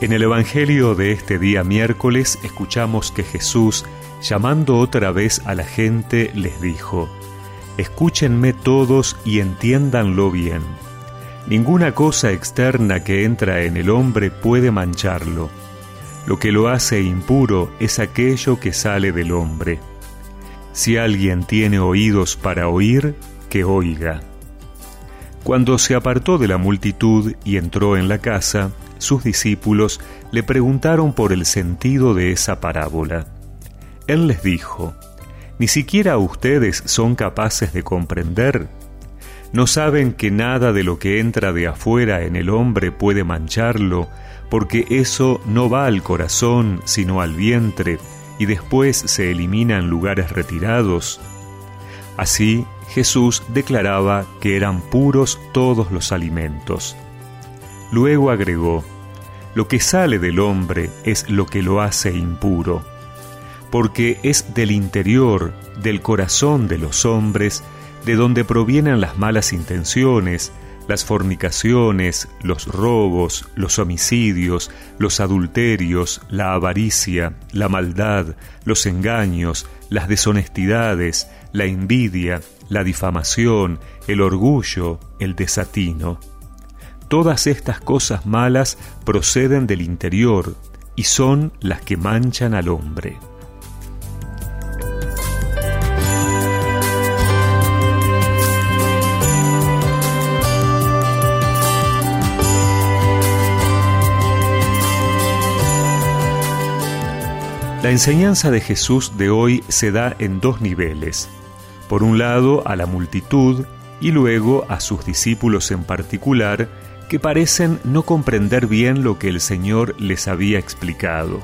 En el Evangelio de este día miércoles escuchamos que Jesús, llamando otra vez a la gente, les dijo, Escúchenme todos y entiéndanlo bien. Ninguna cosa externa que entra en el hombre puede mancharlo. Lo que lo hace impuro es aquello que sale del hombre. Si alguien tiene oídos para oír, que oiga. Cuando se apartó de la multitud y entró en la casa, sus discípulos le preguntaron por el sentido de esa parábola. Él les dijo, ¿Ni siquiera ustedes son capaces de comprender? ¿No saben que nada de lo que entra de afuera en el hombre puede mancharlo, porque eso no va al corazón sino al vientre, y después se elimina en lugares retirados? Así, Jesús declaraba que eran puros todos los alimentos. Luego agregó, lo que sale del hombre es lo que lo hace impuro, porque es del interior, del corazón de los hombres, de donde provienen las malas intenciones, las fornicaciones, los robos, los homicidios, los adulterios, la avaricia, la maldad, los engaños, las deshonestidades, la envidia, la difamación, el orgullo, el desatino. Todas estas cosas malas proceden del interior y son las que manchan al hombre. La enseñanza de Jesús de hoy se da en dos niveles. Por un lado a la multitud y luego a sus discípulos en particular, que parecen no comprender bien lo que el Señor les había explicado.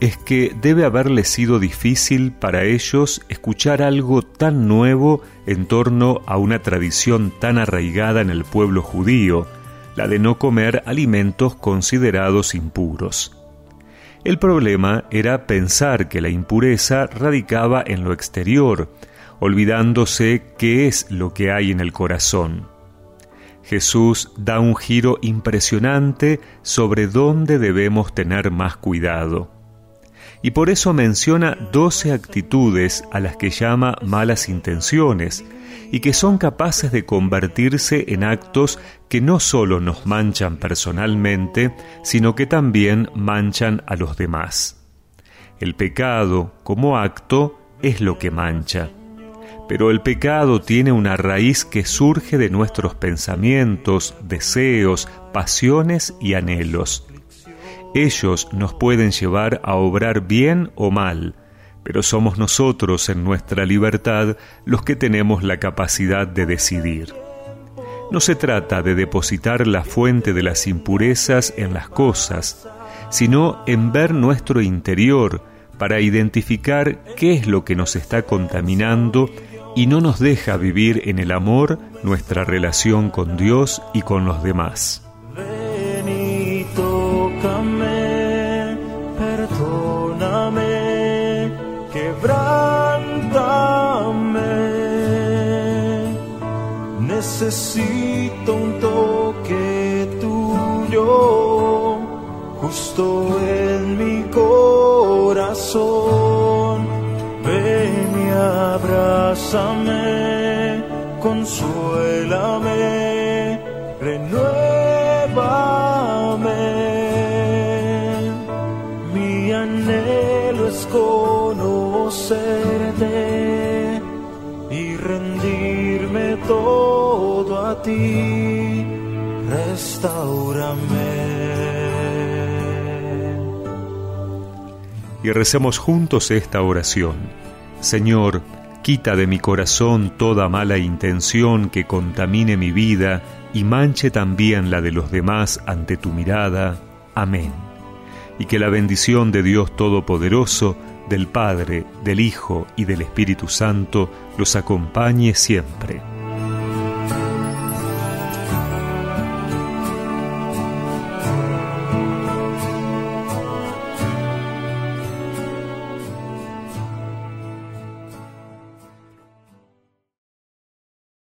Es que debe haberles sido difícil para ellos escuchar algo tan nuevo en torno a una tradición tan arraigada en el pueblo judío, la de no comer alimentos considerados impuros. El problema era pensar que la impureza radicaba en lo exterior, olvidándose qué es lo que hay en el corazón. Jesús da un giro impresionante sobre dónde debemos tener más cuidado. Y por eso menciona doce actitudes a las que llama malas intenciones y que son capaces de convertirse en actos que no solo nos manchan personalmente, sino que también manchan a los demás. El pecado, como acto, es lo que mancha. Pero el pecado tiene una raíz que surge de nuestros pensamientos, deseos, pasiones y anhelos. Ellos nos pueden llevar a obrar bien o mal, pero somos nosotros en nuestra libertad los que tenemos la capacidad de decidir. No se trata de depositar la fuente de las impurezas en las cosas, sino en ver nuestro interior para identificar qué es lo que nos está contaminando y no nos deja vivir en el amor nuestra relación con Dios y con los demás. Ven y tócame, perdóname, quebrántame. Necesito un toque tuyo, justo en mi corazón. Abrázame, consuélame, renuévame. Mi anhelo es conocerte y rendirme todo a ti. Restaurame. y recemos juntos esta oración. Señor, quita de mi corazón toda mala intención que contamine mi vida y manche también la de los demás ante tu mirada. Amén. Y que la bendición de Dios Todopoderoso, del Padre, del Hijo y del Espíritu Santo los acompañe siempre.